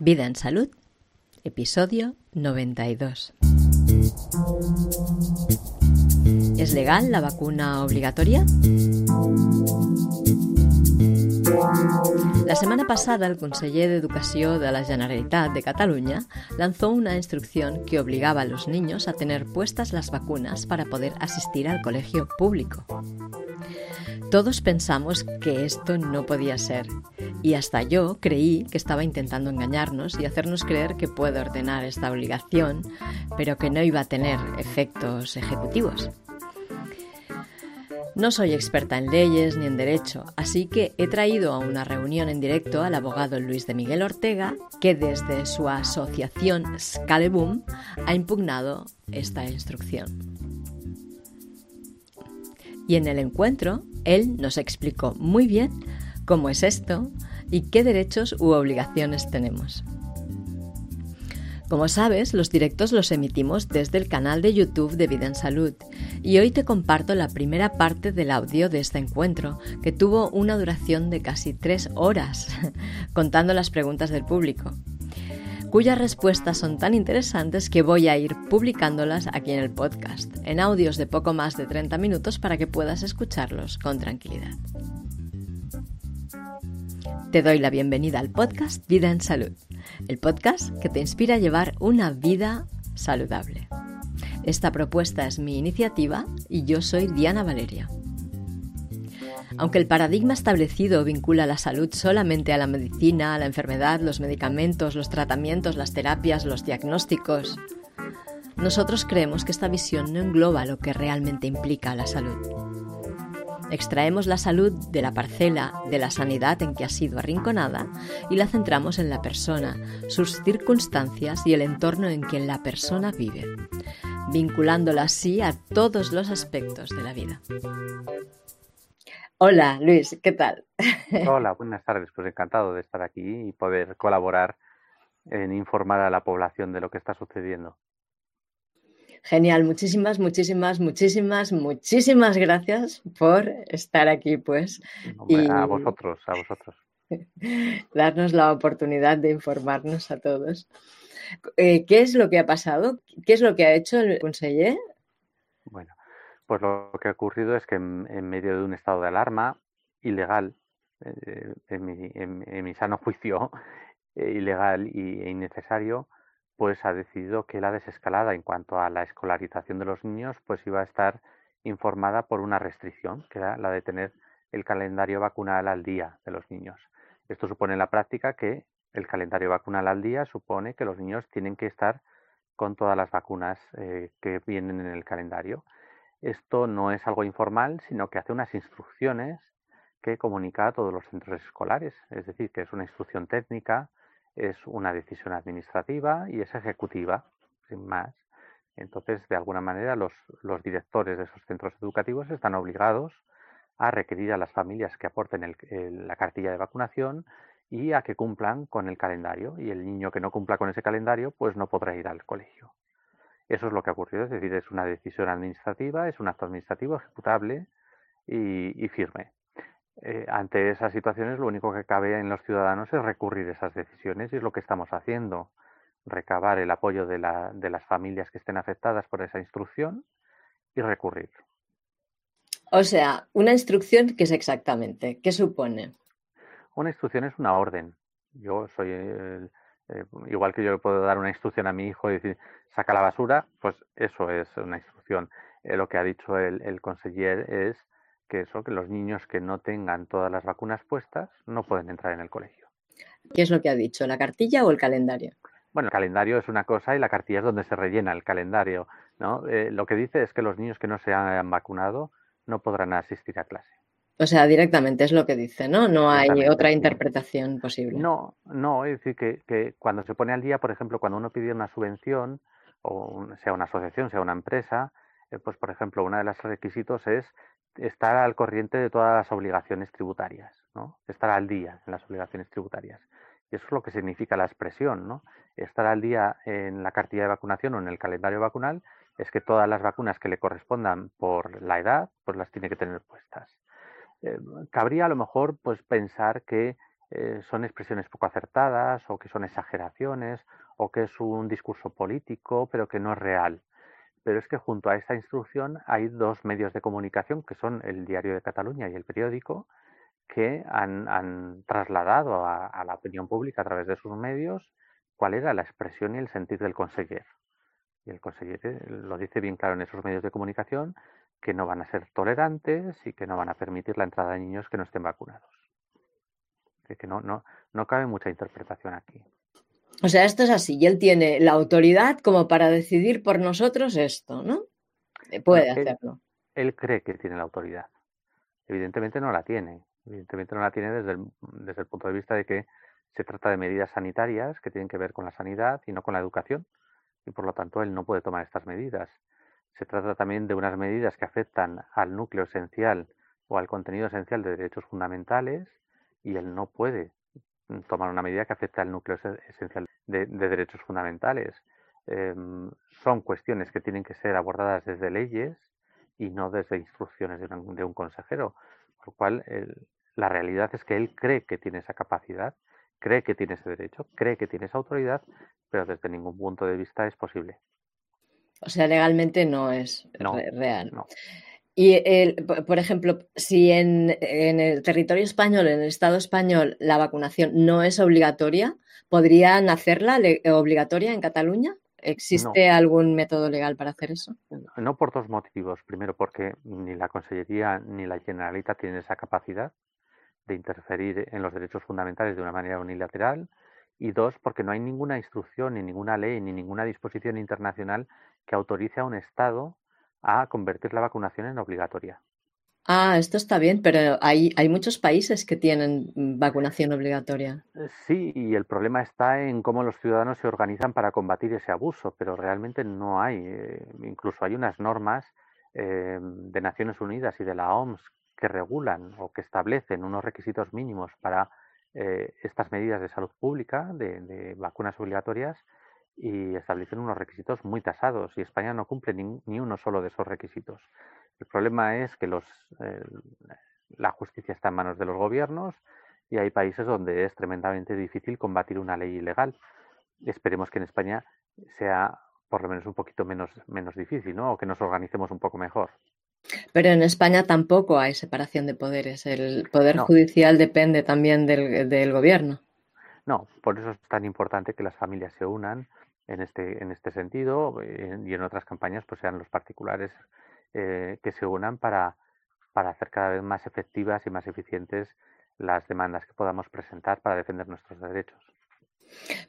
Vida en Salud, episodio 92. ¿Es legal la vacuna obligatoria? La semana pasada, el conseller d'Educació de la Generalitat de Cataluña lanzó una instrucción que obligaba a los niños a tener puestas las vacunas para poder asistir al colegio público. Todos pensamos que esto no podía ser y hasta yo creí que estaba intentando engañarnos y hacernos creer que puede ordenar esta obligación, pero que no iba a tener efectos ejecutivos. No soy experta en leyes ni en derecho, así que he traído a una reunión en directo al abogado Luis de Miguel Ortega, que desde su asociación Scaleboom ha impugnado esta instrucción. Y en el encuentro, él nos explicó muy bien cómo es esto y qué derechos u obligaciones tenemos. Como sabes, los directos los emitimos desde el canal de YouTube de Vida en Salud y hoy te comparto la primera parte del audio de este encuentro, que tuvo una duración de casi tres horas, contando las preguntas del público, cuyas respuestas son tan interesantes que voy a ir publicándolas aquí en el podcast, en audios de poco más de 30 minutos para que puedas escucharlos con tranquilidad. Te doy la bienvenida al podcast Vida en Salud, el podcast que te inspira a llevar una vida saludable. Esta propuesta es mi iniciativa y yo soy Diana Valeria. Aunque el paradigma establecido vincula la salud solamente a la medicina, a la enfermedad, los medicamentos, los tratamientos, las terapias, los diagnósticos, nosotros creemos que esta visión no engloba lo que realmente implica la salud. Extraemos la salud de la parcela de la sanidad en que ha sido arrinconada y la centramos en la persona, sus circunstancias y el entorno en que la persona vive, vinculándola así a todos los aspectos de la vida. Hola Luis, ¿qué tal? Hola, buenas tardes. Pues encantado de estar aquí y poder colaborar en informar a la población de lo que está sucediendo. Genial, muchísimas, muchísimas, muchísimas, muchísimas gracias por estar aquí, pues. A vosotros, a vosotros. Darnos la oportunidad de informarnos a todos. Eh, ¿Qué es lo que ha pasado? ¿Qué es lo que ha hecho el conseller? Bueno, pues lo que ha ocurrido es que en, medio de un estado de alarma ilegal, eh, en, mi, sano juicio, eh, ilegal e innecesario, pues ha decidido que la desescalada en cuanto a la escolarización de los niños pues iba a estar informada por una restricción, que era la de tener el calendario vacunal al día de los niños. Esto supone en la práctica que el calendario vacunal al día supone que los niños tienen que estar con todas las vacunas eh, que vienen en el calendario. Esto no es algo informal, sino que hace unas instrucciones que comunica a todos los centros escolares, es decir, que es una instrucción técnica es una decisión administrativa y es ejecutiva, sin más. Entonces, de alguna manera, los, directores de esos centros educativos están obligados a requerir a las familias que aporten la cartilla de vacunación y a que cumplan con el calendario. Y el niño que no cumpla con ese calendario, pues no podrá ir al colegio. Eso es lo que ha ocurrido, es decir, es una decisión administrativa, es un acto administrativo ejecutable y firme. Eh, ante esas situaciones lo único que cabe en los ciudadanos es recurrir a esas decisiones y es lo que estamos haciendo, recabar el apoyo de, la, de las familias que estén afectadas por esa instrucción y recurrir. O sea, una instrucción que es exactamente, ¿qué supone? Una instrucción es una orden. Yo soy eh, igual que yo puedo dar una instrucción a mi hijo y decir saca la basura, pues eso es una instrucción. Eh, lo que ha dicho el, el conseller es que eso, que los niños que no tengan todas las vacunas puestas no pueden entrar en el colegio. ¿Qué es lo que ha dicho? ¿La cartilla o el calendario? Bueno, el calendario es una cosa y la cartilla es donde se rellena el calendario. ¿no? Eh, lo que dice es que los niños que no se han vacunado no podrán asistir a clase. O sea, directamente es lo que dice, ¿no? No hay otra interpretación posible. No, no, es decir, que, cuando se pone al día, por ejemplo, cuando uno pide una subvención, o sea una asociación, sea una empresa, eh, pues por ejemplo, uno de los requisitos es estar al corriente de todas las obligaciones tributarias, ¿no? Estar al día en las obligaciones tributarias. Y eso es lo que significa la expresión, ¿no? Estar al día en la cartilla de vacunación o en el calendario vacunal es que todas las vacunas que le correspondan por la edad, pues las tiene que tener puestas. Eh, cabría a lo mejor pues pensar que eh, son expresiones poco acertadas o que son exageraciones o que es un discurso político pero que no es real. Pero es que junto a esta instrucción hay dos medios de comunicación que son el Diario de Cataluña y el periódico que han, trasladado a, la opinión pública a través de sus medios cuál era la expresión y el sentir del conseller. Y el conseller eh, lo dice bien claro en esos medios de comunicación que no van a ser tolerantes y que no van a permitir la entrada de niños que no estén vacunados. Que no, no, no cabe mucha interpretación aquí. O sea, esto es así, y él tiene la autoridad como para decidir por nosotros esto, ¿no? Eh, puede hacerlo. Él cree que tiene la autoridad. Evidentemente no la tiene. Evidentemente no la tiene desde el, desde el punto de vista de que se trata de medidas sanitarias que tienen que ver con la sanidad y no con la educación. Y por lo tanto él no puede tomar estas medidas. Se trata también de unas medidas que afectan al núcleo esencial o al contenido esencial de derechos fundamentales y él no puede tomar una medida que afecte al núcleo esencial de, derechos fundamentales. Em, son cuestiones que tienen que ser abordadas desde leyes y no desde instrucciones de, de un consejero. Por lo cual, la realidad es que él cree que tiene esa capacidad, cree que tiene ese derecho, cree que tiene esa autoridad, pero desde ningún punto de vista es posible. O sea, legalmente no es real. Y, por ejemplo, si en, el territorio español, en el Estado español, la vacunación no es obligatoria, ¿podrían hacerla obligatoria en Cataluña? ¿Existe algún método legal para hacer eso? No por dos motivos. Primero, porque ni la Consellería ni la Generalitat tienen esa capacidad de interferir en los derechos fundamentales de una manera unilateral y dos, porque no hay ninguna instrucción, ni ninguna ley, ni ninguna disposición internacional que autorice a un Estado a convertir la vacunación en obligatoria. Ah, esto está bien, pero hay, hay muchos países que tienen vacunación obligatoria. Eh, sí, y el problema está en cómo los ciudadanos se organizan para combatir ese abuso, pero realmente no hay. Eh, incluso hay unas normas eh, de Naciones Unidas y de la OMS que regulan o que establecen unos requisitos mínimos para eh, estas medidas de salud pública, de, vacunas obligatorias, y establecen unos requisitos muy tasados y España no cumple ni, uno solo de esos requisitos. El problema es que los, eh, la justicia está en manos de los gobiernos y hay países donde es tremendamente difícil combatir una ley ilegal. Esperemos que en España sea por lo menos un poquito menos, menos difícil, ¿no? O que nos organicemos un poco mejor. Pero en España tampoco hay separación de poderes. El poder judicial depende también del, gobierno. No, por eso es tan importante que las familias se unan en este, en este sentido eh, y en otras campañas pues sean los particulares eh, que se unan para, para hacer cada vez más efectivas y más eficientes las demandas que podamos presentar para defender nuestros derechos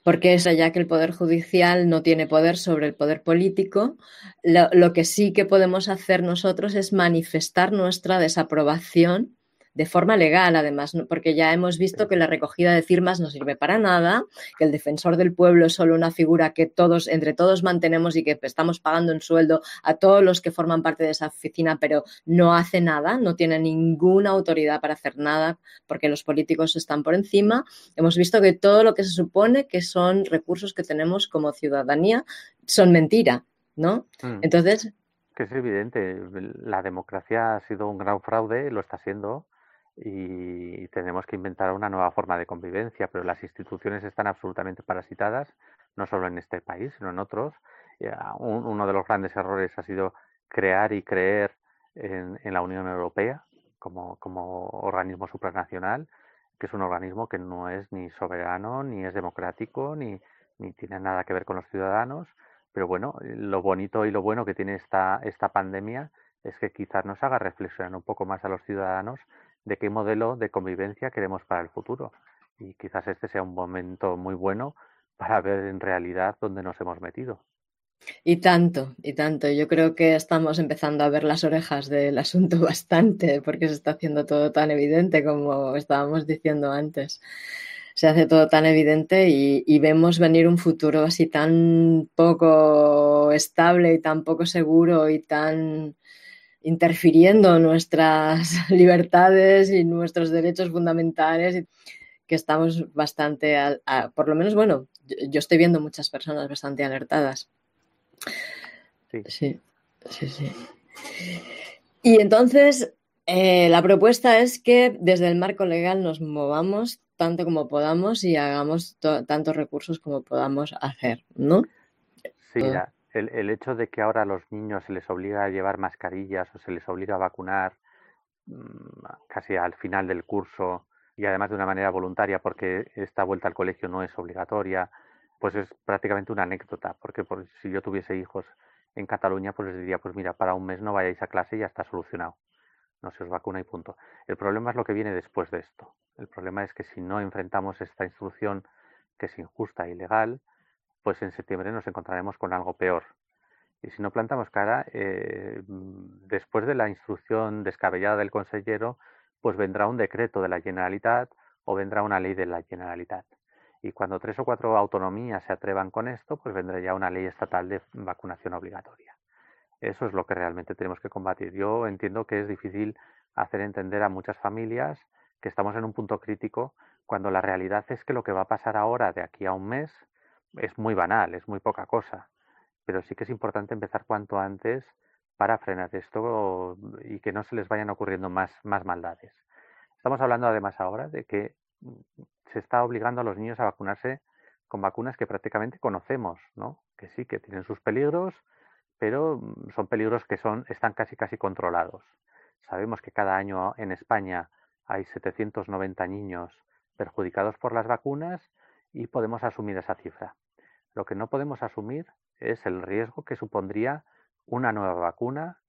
porque es allá que el Poder Judicial no tiene poder sobre el poder político. Lo, que sí que podemos hacer nosotros es manifestar nuestra desaprobación de forma legal, además, porque ya hemos visto que la recogida de firmas no sirve para nada, que el defensor del pueblo es solo una figura que todos, entre todos mantenemos y que estamos pagando en sueldo a todos los que forman parte de esa oficina, pero no hace nada, no tiene ninguna autoridad para hacer nada, porque los políticos están por encima. Hemos visto que todo lo que se supone que son recursos que tenemos como ciudadanía son mentira, ¿no? Mm. Entonces, que es evidente, la democracia ha sido un gran fraude, lo está siendo, y tenemos que inventar una nueva forma de convivencia, pero las instituciones están absolutamente parasitadas, no solo en este país, sino en otros. Uno de los grandes errores ha sido crear y creer en, la Unión Europea como, como organismo supranacional, que es un organismo que no es ni soberano, ni es democrático, ni, ni tiene nada que ver con los ciudadanos. Pero bueno, lo bonito y lo bueno que tiene esta, esta pandemia es que quizás nos haga reflexionar un poco más a los ciudadanos de qué modelo de convivencia queremos para el futuro. Y quizás este sea un momento muy bueno para ver en realidad dónde nos hemos metido. Y tanto, y tanto. Yo creo que estamos empezando a ver las orejas del asunto bastante, porque se está haciendo todo tan evidente como estábamos diciendo antes. Se hace todo tan evidente y, y vemos venir un futuro así tan poco estable y tan poco seguro y tan interfiriendo nuestras libertades y nuestros derechos fundamentales, que estamos bastante, por lo menos, bueno, yo, estoy viendo muchas personas bastante alertadas. Sí, sí, sí. Y entonces, eh, la propuesta es que desde el marco legal nos movamos tanto como podamos y hagamos tantos recursos como podamos hacer, ¿no? Sí, mira, el, el, hecho de que ahora a los niños se les obliga a llevar mascarillas o se les obliga a vacunar mm, casi al final del curso y además de una manera voluntaria porque esta vuelta al colegio no es obligatoria, pues es prácticamente una anécdota, porque por, si yo tuviese hijos en Cataluña, pues les diría, pues mira, para un mes no vayáis a clase y ya está solucionado. No se os vacuna y punto. El problema es lo que viene después de esto. El problema es que si no enfrentamos esta instrucción que es injusta e ilegal, pues en septiembre nos encontraremos con algo peor. Y si no plantamos cara, eh, después de la instrucción descabellada del consejero, pues vendrá un decreto de la Generalitat o vendrá una ley de la Generalitat. Y cuando tres o cuatro autonomías se atrevan con esto, pues vendrá ya una ley estatal de vacunación obligatoria. Eso es lo que realmente tenemos que combatir. Yo entiendo que es difícil hacer entender a muchas familias que estamos en un punto crítico cuando la realidad es que lo que va a pasar ahora de aquí a un mes es muy banal, es muy poca cosa. Pero sí que es importante empezar cuanto antes para frenar esto y que no se les vayan ocurriendo más, más maldades. Estamos hablando además ahora de que se está obligando a los niños a vacunarse con vacunas que prácticamente conocemos, ¿no? Que sí, que tienen sus peligros, pero mm, son peligros que son, están casi casi controlados. Sabemos que cada año en España hay 790 niños perjudicados por las vacunas y podemos asumir esa cifra. Lo que no podemos asumir es el riesgo que supondría una nueva vacuna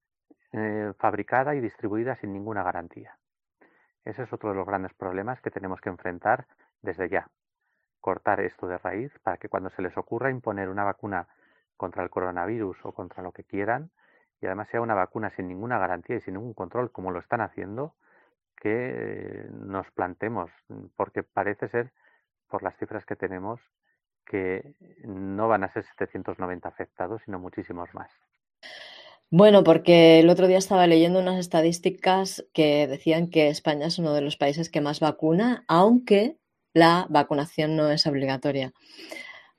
eh, fabricada y distribuida sin ninguna garantía. Ese es otro de los grandes problemas que tenemos que enfrentar desde ya. Cortar esto de raíz para que cuando se les ocurra imponer una vacuna contra el coronavirus o contra lo que quieran, y además sea una vacuna sin ninguna garantía y sin ningún control, como lo están haciendo, que nos plantemos, porque parece ser, por las cifras que tenemos, que no van a ser 790 afectados, sino muchísimos más. Bueno, porque el otro día estaba leyendo unas estadísticas que decían que España es uno de los países que más vacuna, aunque la vacunación no es obligatoria.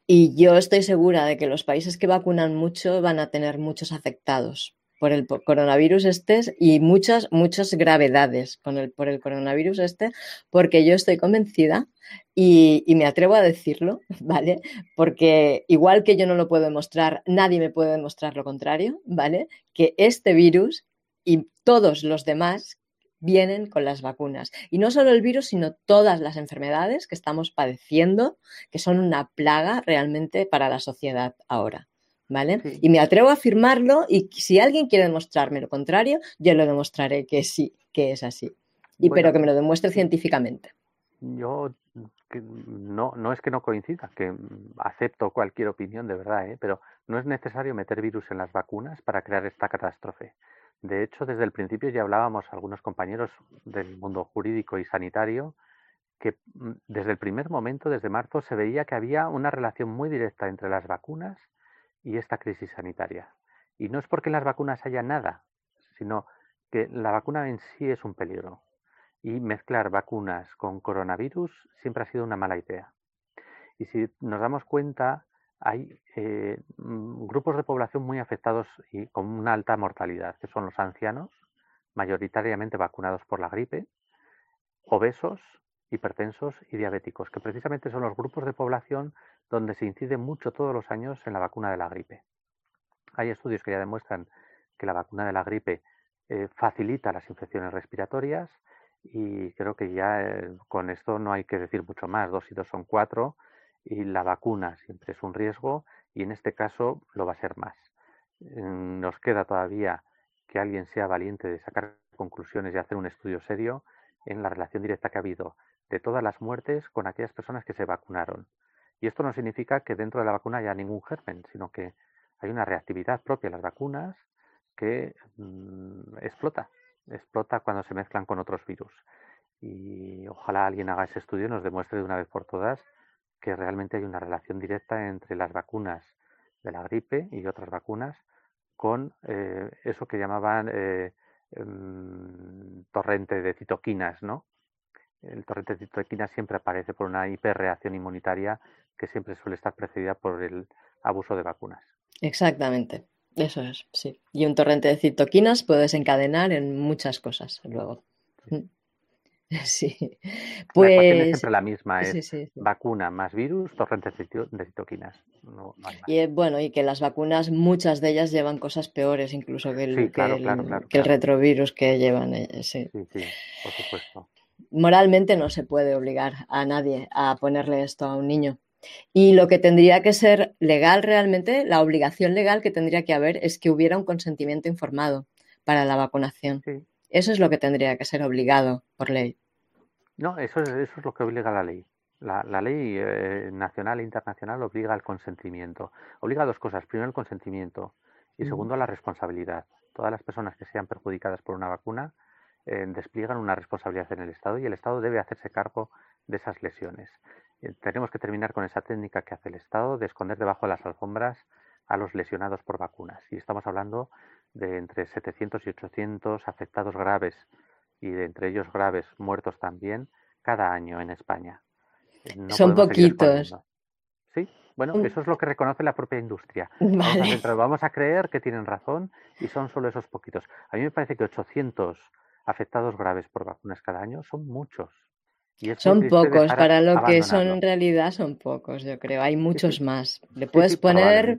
Y yo estoy segura de que los países que vacunan mucho van a tener muchos afectados por el coronavirus este y muchas, muchas gravedades con el, por el coronavirus este, porque yo estoy convencida y, y, me atrevo a decirlo, ¿vale? Porque igual que yo no lo puedo demostrar, nadie me puede demostrar lo contrario, ¿vale? Que este virus y todos los demás vienen con las vacunas. Y no solo el virus, sino todas las enfermedades que estamos padeciendo, que son una plaga realmente para la sociedad ahora. ¿Vale? Y me atrevo a afirmarlo y si alguien quiere demostrarme lo contrario, yo lo demostraré que sí, que es así. Y pero que me lo demuestre científicamente. Yo no, no es que no coincida, que acepto cualquier opinión de verdad, ¿eh? pero no es necesario meter virus en las vacunas para crear esta catástrofe. De hecho, desde el principio ya hablábamos algunos compañeros del mundo jurídico y sanitario que mm, desde el primer momento, desde marzo, se veía que había una relación muy directa entre las vacunas y esta crisis sanitaria. Y no es porque las vacunas haya nada, sino que la vacuna en sí es un peligro. Y mezclar vacunas con coronavirus siempre ha sido una mala idea. Y si nos damos cuenta, hay eh, mm, grupos de población muy afectados y con una alta mortalidad, que son los ancianos, mayoritariamente vacunados por la gripe, obesos, hipertensos y diabéticos, que precisamente son los grupos de población donde se incide mucho todos los años en la vacuna de la gripe. Hay estudios que ya demuestran que la vacuna de la gripe eh, facilita las infecciones respiratorias y creo que ya eh, con esto no hay que decir mucho más. Dos y dos son cuatro y la vacuna siempre es un riesgo y en este caso lo va a ser más. Mm, nos queda todavía que alguien sea valiente de sacar conclusiones y hacer un estudio serio en la relación directa que ha habido de todas las muertes con aquellas personas que se vacunaron. Y esto no significa que dentro de la vacuna haya ningún germen, sino que hay una reactividad propia de las vacunas que mm, explota, explota cuando se mezclan con otros virus. Y ojalá alguien haga ese estudio y nos demuestre de una vez por todas que realmente hay una relación directa entre las vacunas de la gripe y otras vacunas con eh, eso que llamaban eh, em, torrente de citoquinas, ¿no? El torrente de citoquinas siempre aparece por una hiperreacción inmunitaria que siempre suele estar precedida por el abuso de vacunas. Exactamente, eso es, sí. Y un torrente de citoquinas puede desencadenar en muchas cosas luego. Mm. Sí, La ecuación es pues siempre la misma, sí, es sí, sí. vacuna más virus, torrentes de cito- de citoquinas. No, no. Y eh, bueno, y que las vacunas, muchas de ellas llevan cosas peores incluso que Sí, el, que claro, el, claro, claro, que el retrovirus que llevan. eh, sí. Sí, sí, por supuesto. Moralmente no se puede obligar a nadie a ponerle esto a un niño. Y lo que tendría que ser legal realmente, la obligación legal que tendría que haber es que hubiera un consentimiento informado para la vacunación. Sí. Eso es lo que tendría que ser obligado por ley. No, eso es, eso es lo que obliga la ley. La, la ley eh, nacional e internacional obliga al consentimiento. Obliga a dos cosas. Primero, el consentimiento y segundo, la responsabilidad. Todas las personas que sean perjudicadas por una vacuna eh, despliegan una responsabilidad en el Estado y el Estado debe hacerse cargo de esas lesiones. Eh, tenemos que terminar con esa técnica que hace el Estado de esconder debajo de las alfombras a los lesionados por vacunas. Y estamos hablando de entre 700 y 800 afectados graves y de entre ellos graves muertos también cada año en España. Eh, No Son poquitos. Sí, bueno, Mm. eso es lo que reconoce la propia industria. Vamos a, vamos a creer que tienen razón y son solo esos poquitos. A mí me parece que 800 afectados graves por vacunas cada año son muchos. Y Son pocos, para lo que son en realidad son pocos, yo creo. Hay muchos sí, más. Le sí, puedes poner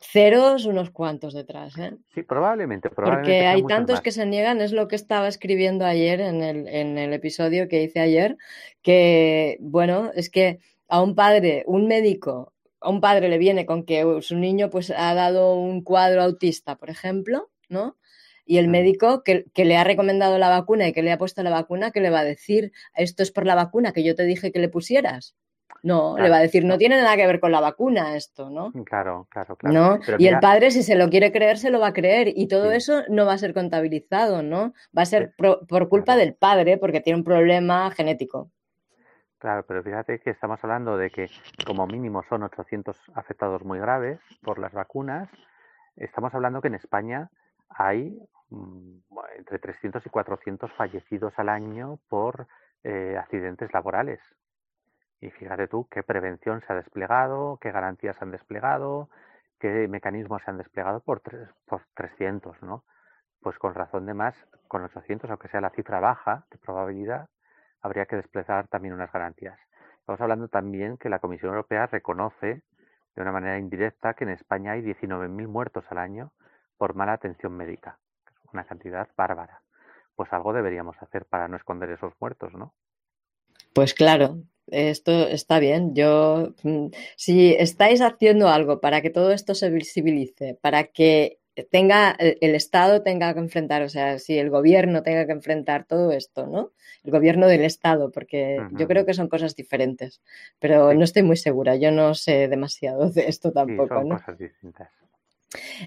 ceros unos cuantos detrás, ¿eh? Sí, probablemente, probablemente Porque hay tantos más. que se niegan, es lo que estaba escribiendo ayer en el, en el episodio que hice ayer, que, bueno, es que a un padre, un médico, a un padre le viene con que su niño pues ha dado un cuadro autista, por ejemplo, ¿no? Y el médico que, que le ha recomendado la vacuna y que le ha puesto la vacuna, ¿qué le va a decir? Esto es por la vacuna que yo te dije que le pusieras. No, le va a decir, no tiene nada que ver con la vacuna esto, ¿no? Claro, claro, claro. ¿no? Pero Y el padre, si se lo quiere creer, se lo va a creer. Y todo sí, eso no va a ser contabilizado, ¿no? Va a ser pro- por culpa claro. del padre porque tiene un problema genético. Claro, pero fíjate que estamos hablando de que como mínimo son 800 afectados muy graves por las vacunas. Estamos hablando que en España hay mm, entre 300 y 400 fallecidos al año por eh, accidentes laborales. Y fíjate tú qué prevención se ha desplegado, qué garantías se han desplegado, qué mecanismos se han desplegado por, tres- por 300, ¿no? Pues con razón de más, con 800, aunque sea la cifra baja de probabilidad, habría que desplegar también unas garantías. Estamos hablando también que la Comisión Europea reconoce de una manera indirecta que en España hay 19.000 muertos al año por mala atención médica, una cantidad bárbara. Pues algo deberíamos hacer para no esconder esos muertos, ¿no? Pues claro, esto está bien. Yo, mm, si estáis haciendo algo para que todo esto se visibilice, para que tenga el, el Estado tenga que enfrentar, o sea, si el gobierno tenga que enfrentar todo esto, ¿no? El gobierno del Estado, porque yo creo que son cosas diferentes, pero Sí, no estoy muy segura. Yo no sé demasiado de esto sí, tampoco, son ¿no? cosas distintas.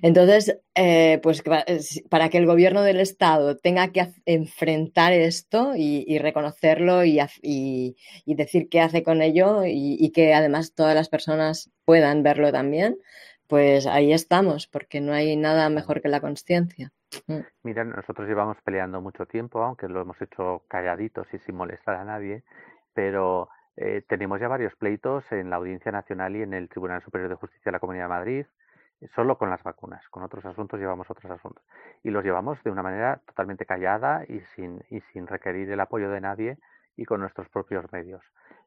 Entonces, eh, pues es- para que el gobierno del Estado tenga que enfrentar esto y, reconocerlo y, decir qué hace con ello y, que además todas las personas puedan verlo también, pues ahí estamos, porque no hay nada mejor que la conciencia. Mm. Mira, nosotros llevamos peleando mucho tiempo, aunque lo hemos hecho calladitos y sin molestar a nadie, pero eh, tenemos ya varios pleitos en la Audiencia Nacional y en el Tribunal Superior de Justicia de la Comunidad de Madrid, eh, solo con las vacunas. Con otros asuntos llevamos otros asuntos. Y los llevamos de una manera totalmente callada y sin, y sin requerir el apoyo de nadie y con nuestros propios medios.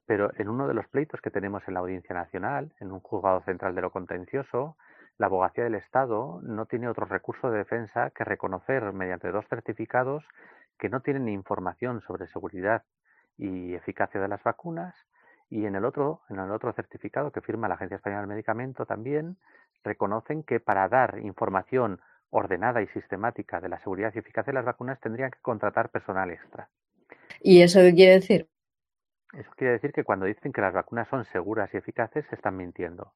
Pero en uno de los pleitos que tenemos en la Audiencia Nacional, en un juzgado central de lo contencioso, la abogacía del Estado no tiene otro recurso de defensa que reconocer mediante dos certificados que no tienen información sobre seguridad y eficacia de las vacunas y en el otro, en el otro certificado que firma la Agencia Española del Medicamento también reconocen que para dar información ordenada y sistemática de la seguridad y eficacia de las vacunas tendrían que contratar personal extra. ¿Y eso qué quiere decir? Eso quiere decir que cuando dicen que las vacunas son seguras y eficaces, se están mintiendo.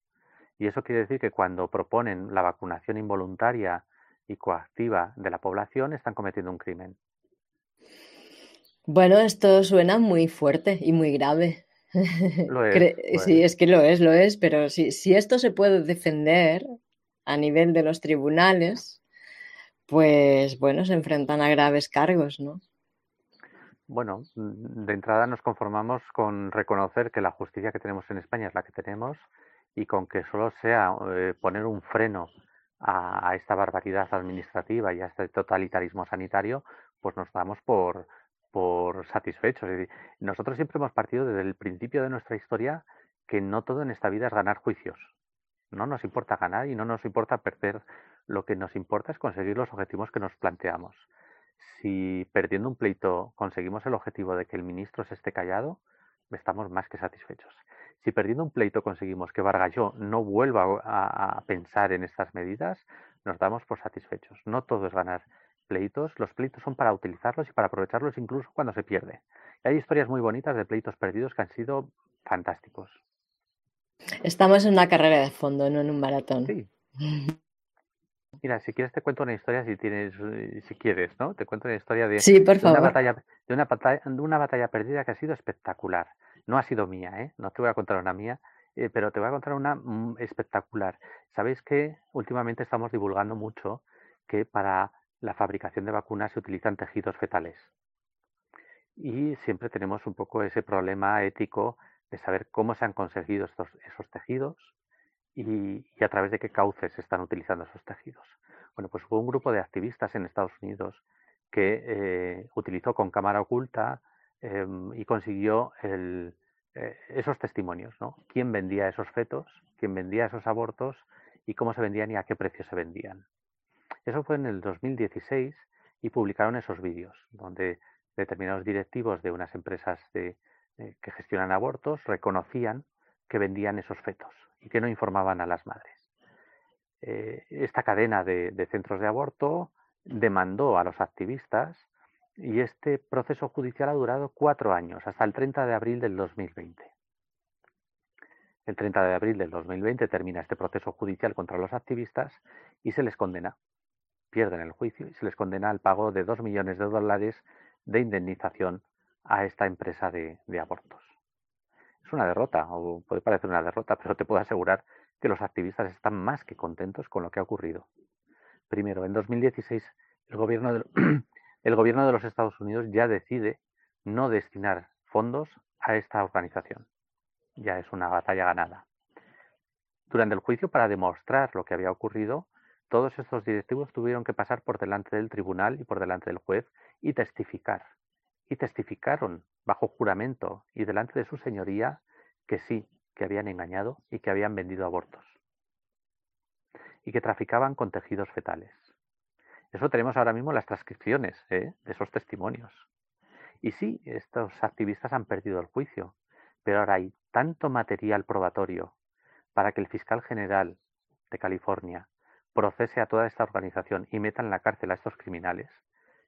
Y eso quiere decir que cuando proponen la vacunación involuntaria y coactiva de la población, están cometiendo un crimen. Bueno, esto suena muy fuerte y muy grave. Lo es, lo Sí, es. es que lo es, lo es, pero si, si esto se puede defender a nivel de los tribunales, pues bueno, se enfrentan a graves cargos, ¿no? Bueno, mm, de entrada nos conformamos con reconocer que la justicia que tenemos en España es la que tenemos y con que solo sea eh, poner un freno a, a esta barbaridad administrativa y a este totalitarismo sanitario, pues nos damos por, por satisfechos. nosotros siempre hemos partido desde el principio de nuestra historia que no todo en esta vida es ganar juicios. No nos importa ganar y no nos importa perder. Lo que nos importa es conseguir los objetivos que nos planteamos. Si perdiendo un pleito conseguimos el objetivo de que el ministro se esté callado, estamos más que satisfechos. Si perdiendo un pleito conseguimos que Vargalló no vuelva a, pensar en estas medidas, nos damos por satisfechos. No todo es ganar pleitos, los pleitos son para utilizarlos y para aprovecharlos incluso cuando se pierde. hay historias muy bonitas de pleitos perdidos que han sido fantásticos. Estamos en una carrera de fondo, no en un maratón. Sí. Mira, si quieres te cuento una historia, si tienes, eh, si quieres, ¿no? Te cuento una historia de, una batalla, de una batalla, de una batalla perdida que ha sido espectacular. No ha sido mía, ¿eh? No te voy a contar una mía, eh, pero te voy a contar una mm, espectacular. Sabéis que últimamente estamos divulgando mucho que para la fabricación de vacunas se utilizan tejidos fetales. Y siempre tenemos un poco ese problema ético de saber cómo se han conseguido esos tejidos y, a través de qué cauces se están utilizando esos tejidos. Bueno, pues hubo un grupo de activistas en Estados Unidos que eh, utilizó con cámara oculta em, y consiguió eh, esos testimonios, ¿no? ¿Quién vendía esos fetos? ¿Quién vendía esos abortos? ¿Y cómo se vendían y a qué precio se vendían? Eso fue en el 2016 y publicaron esos vídeos donde determinados directivos de unas empresas de, eh, que gestionan abortos reconocían que vendían esos fetos y que no informaban a las madres. Eh, esta cadena de, centros de aborto demandó a los activistas y este proceso judicial ha durado cuatro años, hasta el 30 de abril del 2020. El 30 de abril del 2020 termina este proceso judicial contra los activistas y se les condena. Pierden el juicio y se les condena al pago de dos millones de dólares de indemnización a esta empresa de, abortos. Es una derrota, o puede parecer una derrota, pero te puedo asegurar que los activistas están más que contentos con lo que ha ocurrido. Primero, en 2016, el gobierno de, el gobierno de los Estados Unidos ya decide no destinar fondos a esta organización. Ya es una batalla ganada. Durante el juicio, para demostrar lo que había ocurrido, todos estos directivos tuvieron que pasar por delante del tribunal y por delante del juez y testificar y testificaron bajo juramento y delante de su señoría que sí, que habían engañado y que habían vendido abortos y que traficaban con tejidos fetales. Eso tenemos ahora mismo las transcripciones ¿eh? de esos testimonios. Y sí, estos activistas han perdido el juicio, pero ahora hay tanto material probatorio para que el fiscal general de California procese a toda esta organización y meta en la cárcel a estos criminales,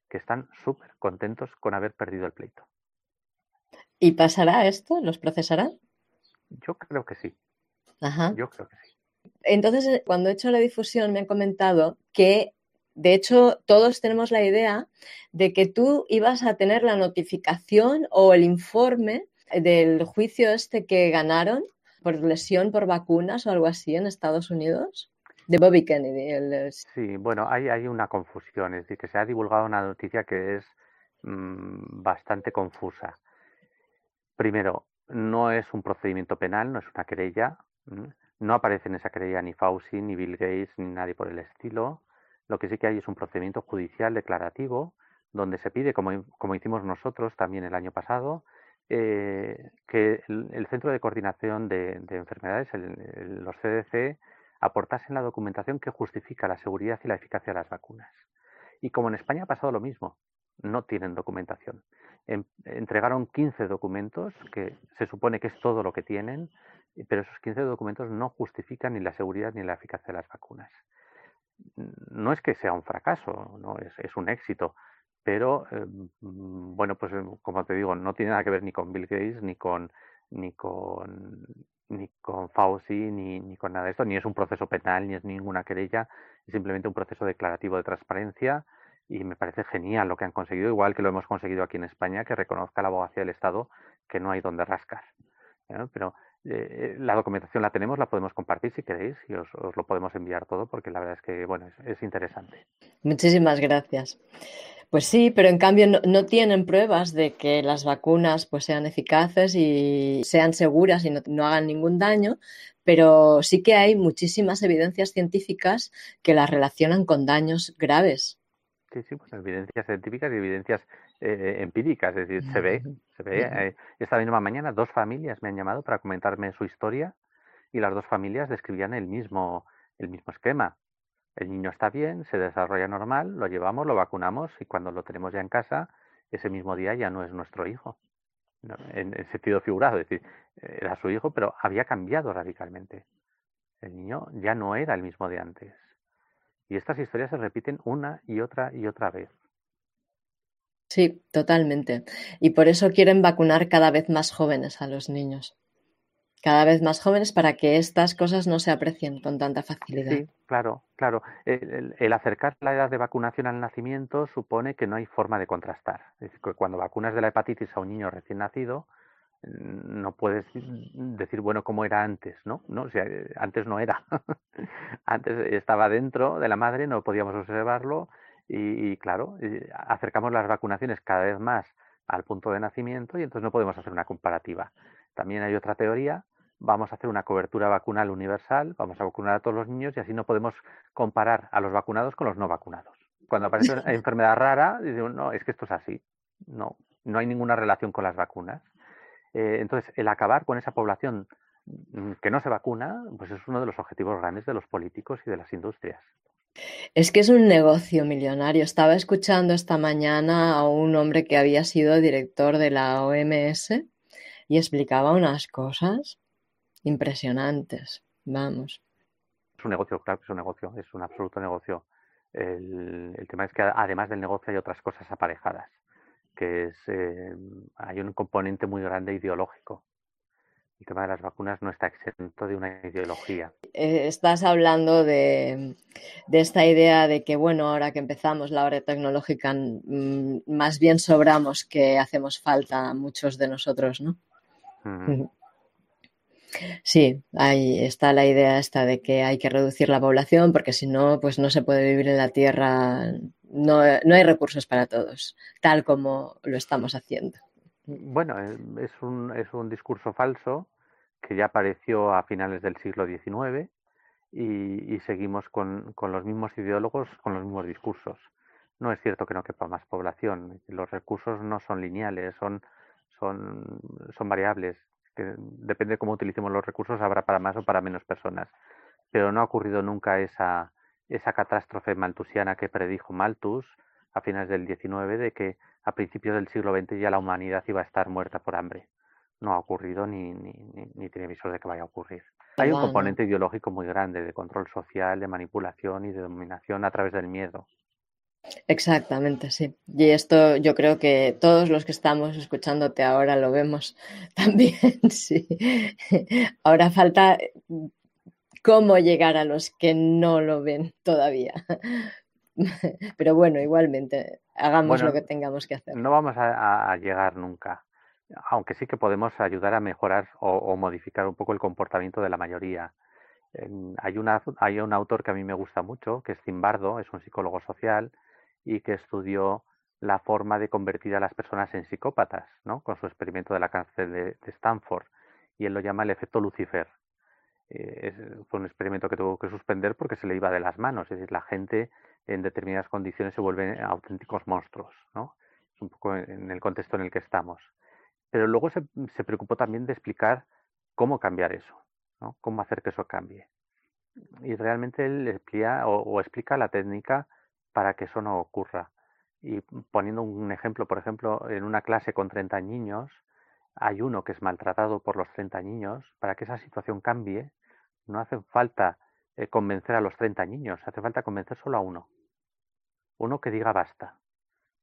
que están súper contentos con haber perdido el pleito. ¿Y pasará esto? ¿Los procesarán? Yo creo que sí. Ajá. Yo creo que sí. Entonces, eh, cuando he hecho la difusión, me han comentado que, de hecho, todos tenemos la idea de que tú ibas a tener la notificación o el informe del juicio este que ganaron por lesión por vacunas o algo así en Estados Unidos de Bobby Kennedy. Sí, bueno, hay, hay una confusión, es decir, que se ha divulgado una noticia que es mm, bastante confusa. Primero, no es un procedimiento penal, no es una querella, no aparece en esa querella ni Fauci, ni Bill Gates, ni nadie por el estilo. Lo que sí que hay es un procedimiento judicial declarativo donde se pide, como, como hicimos nosotros también el año pasado, eh, que el, Centro de Coordinación de, Enfermedades, los CDC, aportasen la documentación que justifica la seguridad y la eficacia de las vacunas. Y como en España ha pasado lo mismo, no tienen documentación. entregaron 15 documentos, que se supone que es todo lo que tienen, pero esos 15 documentos no justifican ni la seguridad ni la eficacia de las vacunas. No es que sea un fracaso, es, un éxito, pero eh, bueno, pues como te digo, no tiene nada que ver ni con Bill Gates ni con ni con ni con Fauci, ni, ni con nada de esto, ni es un proceso penal, ni es ninguna querella, es simplemente un proceso declarativo de transparencia y me parece genial lo que han conseguido, igual que lo hemos conseguido aquí en España, que reconozca la abogacía del Estado que no hay donde rascar. Pero eh, la documentación la tenemos, la podemos compartir si queréis y os, lo podemos enviar todo porque la verdad es que bueno es interesante. Muchísimas gracias. Pues sí, pero en cambio no, tienen pruebas de que las vacunas pues, sean eficaces y sean seguras y no, hagan ningún daño, pero sí que hay muchísimas evidencias científicas que las relacionan con daños graves. Sí, sí, pues evidencias científicas y evidencias eh, empírica, es decir, se ve, se ve. Eh, esta misma mañana dos familias me han llamado para comentarme su historia y las dos familias describían el mismo, el mismo esquema. El niño está bien, se desarrolla normal, lo llevamos, lo vacunamos y cuando lo tenemos ya en casa, ese mismo día ya no es nuestro hijo. en, en sentido figurado, es decir, era su hijo, pero había cambiado radicalmente. El niño ya no era el mismo de antes. Y estas historias se repiten una y otra y otra vez. Sí, totalmente. Y por eso quieren vacunar cada vez más jóvenes a los niños. Cada vez más jóvenes para que estas cosas no se aprecien con tanta facilidad. Sí, claro, claro. El, acercar la edad de vacunación al nacimiento supone que no hay forma de contrastar. Es decir, que cuando vacunas de la hepatitis a un niño recién nacido, no puedes decir, bueno, cómo era antes, ¿no? no antes no era. antes estaba dentro de la madre, no podíamos observarlo y, claro, acercamos las vacunaciones cada vez más al punto de nacimiento y entonces no podemos hacer una comparativa. También hay otra teoría, vamos a hacer una cobertura vacunal universal, vamos a vacunar a todos los niños y así no podemos comparar a los vacunados con los no vacunados. Cuando aparece una enfermedad rara, decimos, no, es que esto es así. No, no hay ninguna relación con las vacunas. Eh, entonces, el acabar con esa población mm, que no se vacuna, pues es uno de los objetivos grandes de los políticos y de las industrias. Es que es un negocio millonario. Estaba escuchando esta mañana a un hombre que había sido director de la OMS y explicaba unas cosas impresionantes. Vamos. Es un negocio, claro que es un negocio, es un absoluto negocio. el tema es que además del negocio hay otras cosas aparejadas que es eh, hay un componente muy grande ideológico. El tema de las vacunas no está exento de una ideología. Eh, estás hablando de, esta idea de que, bueno, ahora que empezamos la hora tecnológica, más bien sobramos que hacemos falta a muchos de nosotros, ¿no? Sí, ahí está la idea esta de que hay que reducir la población porque si no, pues no se puede vivir en la Tierra no, no hay recursos para todos, tal como lo estamos haciendo. Bueno, eh, es un, es un discurso falso que ya apareció a finales del siglo XIX y, seguimos con, con, los mismos ideólogos, con los mismos discursos. No es cierto que no quepa más población. Los recursos no son lineales, son, son, son variables. Que depende de cómo utilicemos los recursos, habrá para más o para menos personas. Pero no ha ocurrido nunca esa, esa catástrofe maltusiana que predijo Malthus a finales del XIX de que a principios del siglo XX ya la humanidad iba a estar muerta por hambre. No ha ocurrido ni, ni, ni, tiene visos de que vaya a ocurrir. Hay un componente ideológico muy grande de control social, de manipulación y de dominación a través del miedo. Exactamente, sí. Y esto yo creo que todos los que estamos escuchándote ahora lo vemos también, sí. Ahora falta cómo llegar a los que no lo ven todavía. Pero bueno, igualmente, hagamos lo que tengamos que hacer. No vamos a, llegar nunca, aunque sí que podemos ayudar a mejorar o, modificar un poco el comportamiento de la mayoría. hay, una, hay un autor que a mí me gusta mucho, que es Zimbardo, es un psicólogo social y que estudió la forma de convertir a las personas en psicópatas, ¿no? Con su experimento de la cárcel de Stanford. Y él lo llama el efecto Lucifer eh, fue un experimento que tuvo que suspender porque se le iba de las manos. Es decir, la gente en determinadas condiciones se vuelve auténticos monstruos, ¿no? Es un poco en el contexto en el que estamos. Pero luego se, se preocupó también de explicar cómo cambiar eso, ¿no? Cómo hacer que eso cambie. Y realmente él explica, o, explica la técnica para que eso no ocurra. Y poniendo un ejemplo, por ejemplo, en una clase con 30 niños, hay uno que es maltratado por los 30 niños, para que esa situación cambie, no hace falta eh, convencer a los 30 niños, hace falta convencer solo a uno. Uno que diga basta.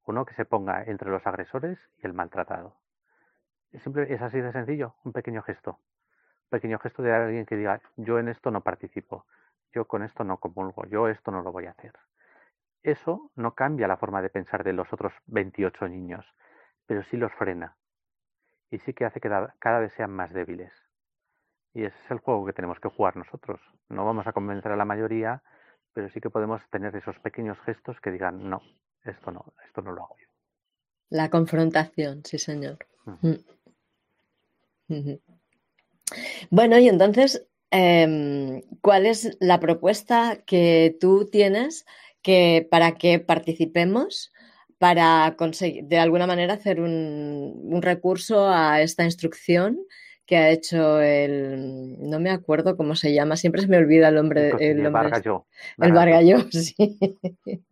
Uno que se ponga entre los agresores y el maltratado. Es, es así de sencillo, un pequeño gesto. Un pequeño gesto de alguien que diga, yo en esto no participo, yo con esto no comulgo, yo esto no lo voy a hacer. Eso no cambia la forma de pensar de los otros 28 niños, pero sí los frena y sí que hace que cada vez sean más débiles. Y ese es el juego que tenemos que jugar nosotros. No vamos a convencer a la mayoría, pero sí que podemos tener esos pequeños gestos que digan, no, esto no, esto no lo hago yo. La confrontación, sí, señor. Mm. Bueno, y entonces, em, ¿cuál es la propuesta que tú tienes que, para que participemos para conseguir, de alguna manera, hacer un, recurso a esta instrucción que ha hecho el, no me acuerdo cómo se llama, siempre se me olvida el nombre. El, el Bargalló. El Bargalló, sí.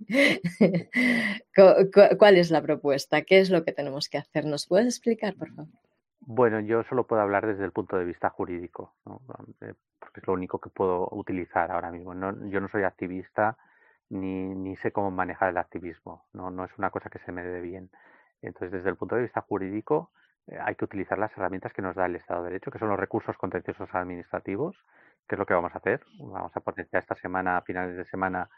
¿Cuál es la propuesta? ¿Qué es lo que tenemos que hacer? ¿Nos puedes explicar, por favor? Bueno, yo solo puedo hablar desde el punto de vista jurídico, eh, porque es lo único que puedo utilizar ahora mismo. yo no soy activista ni, ni sé cómo manejar el activismo, ¿no? no es una cosa que se me dé bien. Entonces, desde el punto de vista jurídico, eh, hay que utilizar las herramientas que nos da el Estado de Derecho, que son los recursos contenciosos administrativos, que es lo que vamos a hacer. Vamos a poner ya esta semana, a finales de semana,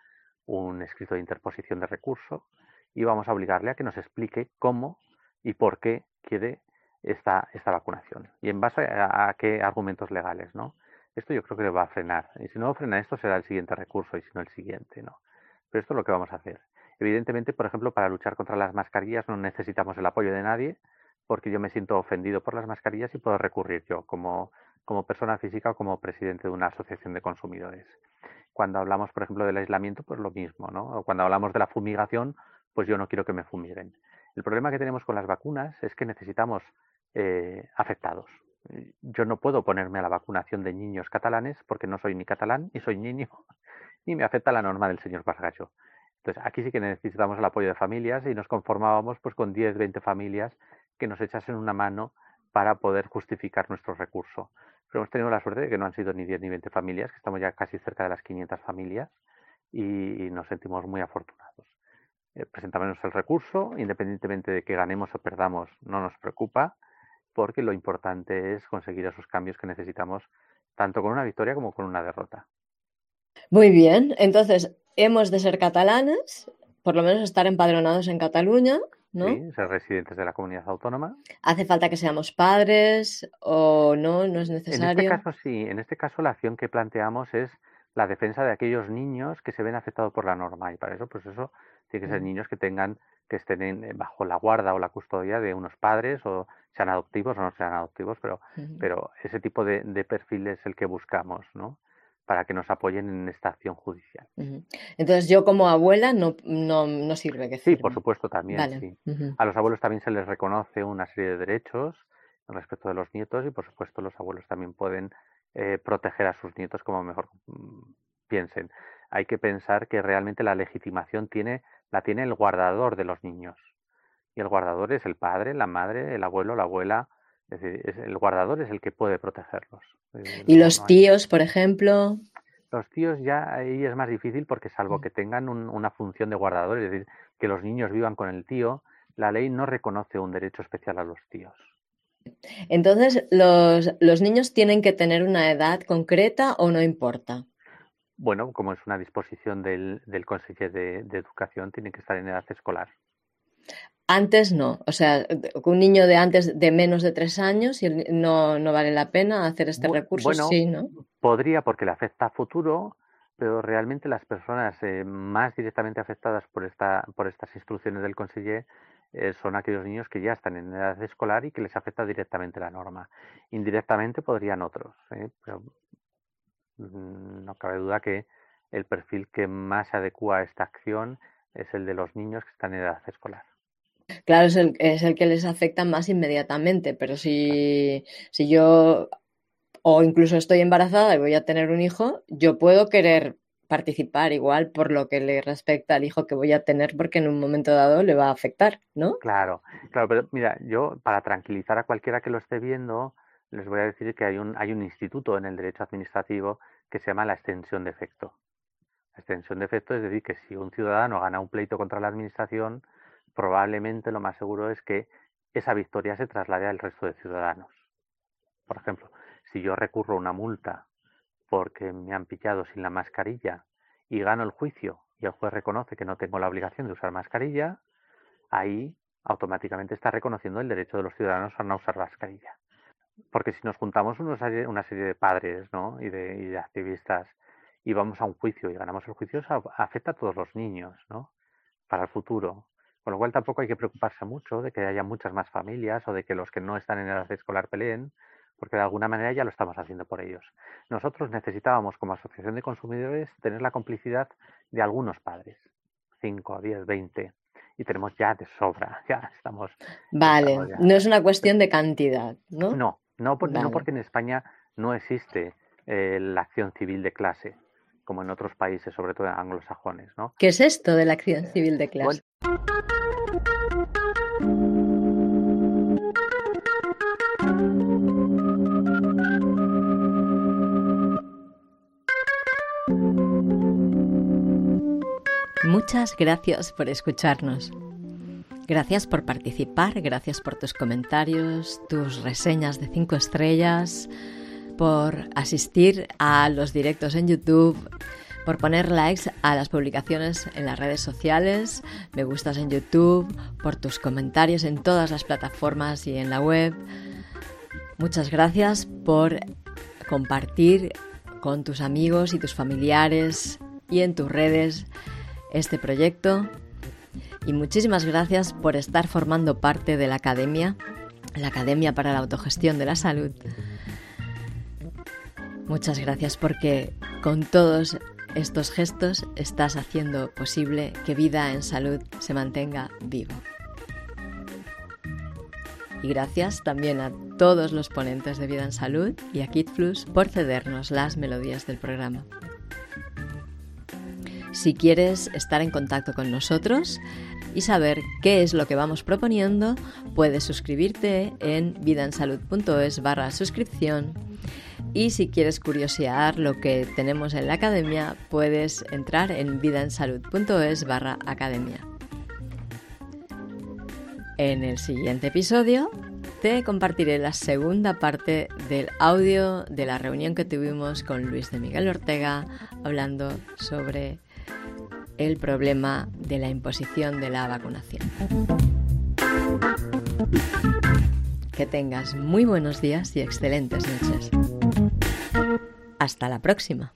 un escrito de interposición de recurso y vamos a obligarle a que nos explique cómo y por qué quiere esta, esta vacunación y en base a, qué argumentos legales, ¿no? Esto yo creo que le va a frenar. Y si no frena esto, será el siguiente recurso y si no el siguiente, ¿no? Pero esto es lo que vamos a hacer. Evidentemente, por ejemplo, para luchar contra las mascarillas no necesitamos el apoyo de nadie, porque yo me siento ofendido por las mascarillas y puedo recurrir yo como, persona física o como presidente de una asociación de consumidores. Cuando hablamos, por ejemplo, del aislamiento, pues lo mismo, ¿no? O cuando hablamos de la fumigación, pues yo no quiero que me fumiguen. El problema que tenemos con las vacunas es que necesitamos eh, afectados. Yo no puedo ponerme a la vacunación de niños catalanes porque no soy ni catalán ni soy niño y me afecta la norma del señor Pasgallo. Entonces, aquí sí que necesitamos el apoyo de familias y nos conformábamos pues con 10, 20 familias que nos echasen una mano para poder justificar nuestro recurso. Pero hemos tenido la suerte de que no han sido ni 10 ni 20 familias, que estamos ya casi cerca de las 500 familias y, nos sentimos muy afortunados. Eh, presentamos el recurso, independientemente de que ganemos o perdamos, no nos preocupa, porque lo importante es conseguir esos cambios que necesitamos, tanto con una victoria como con una derrota. Muy bien, entonces hemos de ser catalanes, por lo menos estar empadronados en Cataluña, ¿no? Sí, ser residentes de la comunidad autónoma. ¿Hace falta que seamos padres o no? ¿No es necesario? En este caso sí, en este caso la acción que planteamos es la defensa de aquellos niños que se ven afectados por la norma y para eso pues eso tiene que ser niños que tengan que estén bajo la guarda o la custodia de unos padres o sean adoptivos o no sean adoptivos pero pero ese tipo de, de perfil es el que buscamos no para que nos apoyen en esta acción judicial. Entonces yo como abuela no, no, no sirve que Sí, por supuesto también. Sí. A los abuelos también se les reconoce una serie de derechos respecto de los nietos y por supuesto los abuelos también pueden eh, proteger a sus nietos como mejor mm, piensen. Hay que pensar que realmente la legitimación tiene, la tiene el guardador de los niños. Y el guardador es el padre, la madre, el abuelo, la abuela, es decir, el guardador es el que puede protegerlos. Eh, ¿Y los tíos, por ejemplo? Los tíos ya ahí es más difícil porque salvo que tengan una función de guardador, es decir, que los niños vivan con el tío, la ley no reconoce un derecho especial a los tíos. Entonces, ¿los, los niños tienen que tener una edad concreta o no importa? Bueno, como es una disposición del, del Consejo de, de Educación, tienen que estar en edad escolar. Antes no, o sea, un niño de antes de menos de tres años no, no vale la pena hacer este recurso, sí, ¿no? Podría porque le afecta a futuro, pero realmente las personas eh, más directamente afectadas por esta por estas instrucciones del conseller eh, son aquellos niños que ya están en edad escolar y que les afecta directamente la norma. Indirectamente podrían otros, ¿eh? pero mm, no cabe duda que el perfil que más se adecua a esta acción es el de los niños que están en edad escolar. Claro, es el, es el que les afecta más inmediatamente, pero si, si yo o incluso estoy embarazada y voy a tener un hijo, yo puedo querer participar igual por lo que le respecta al hijo que voy a tener porque en un momento dado le va a afectar, ¿no? Claro, claro, pero mira, yo para tranquilizar a cualquiera que lo esté viendo, les voy a decir que hay un, hay un instituto en el derecho administrativo que se llama la extensión de efecto. La extensión de efecto es decir que si un ciudadano gana un pleito contra la administración, probablemente lo más seguro es que esa victoria se traslade al resto de ciudadanos. Por ejemplo, si yo recurro a una multa porque me han pillado sin la mascarilla y gano el juicio y el juez reconoce que no tengo la obligación de usar mascarilla, ahí automáticamente está reconociendo el derecho de los ciudadanos a no usar mascarilla. Porque si nos juntamos una serie de padres ¿no? y, de, y de activistas y vamos a un juicio y ganamos el juicio, eso afecta a todos los niños, ¿no? Para el futuro. Con lo cual tampoco hay que preocuparse mucho de que haya muchas más familias o de que los que no están en edad escolar peleen, porque de alguna manera ya lo estamos haciendo por ellos. Nosotros necesitábamos como asociación de consumidores tener la complicidad de algunos padres, 5, 10, 20, y tenemos ya de sobra, ya estamos. Vale, no es una cuestión de cantidad, ¿no? No, no, porque, no porque en España no existe eh, la acción civil de clase, como en otros países, sobre todo anglosajones, ¿no? ¿Qué es esto de la acción civil de clase? Muchas gracias por escucharnos. Gracias por participar, gracias por tus comentarios, tus reseñas de cinco estrellas, por asistir a los directos en YouTube, por poner likes a las publicaciones en las redes sociales, me gustas en YouTube, por tus comentarios en todas las plataformas y en la web. Muchas gracias por compartir con tus amigos y tus familiares y en tus redes este proyecto y muchísimas gracias por estar formando parte de la Academia, la Academia para la Autogestión de la Salud. Muchas gracias porque con todos estos gestos estás haciendo posible que vida en salud se mantenga vivo. Y gracias también a todos los ponentes de Vida en Salud y a KidFlus por cedernos las melodías del programa. Si quieres estar en contacto con nosotros y saber qué es lo que vamos proponiendo, puedes suscribirte en vidaensalud.es barra suscripción. Y si quieres curiosear lo que tenemos en la academia, puedes entrar en vidaensalud.es barra academia. En el siguiente episodio te compartiré la segunda parte del audio de la reunión que tuvimos con Luis de Miguel Ortega hablando sobre el problema de la imposición de la vacunación. Que tengas muy buenos días y excelentes noches. Hasta la próxima.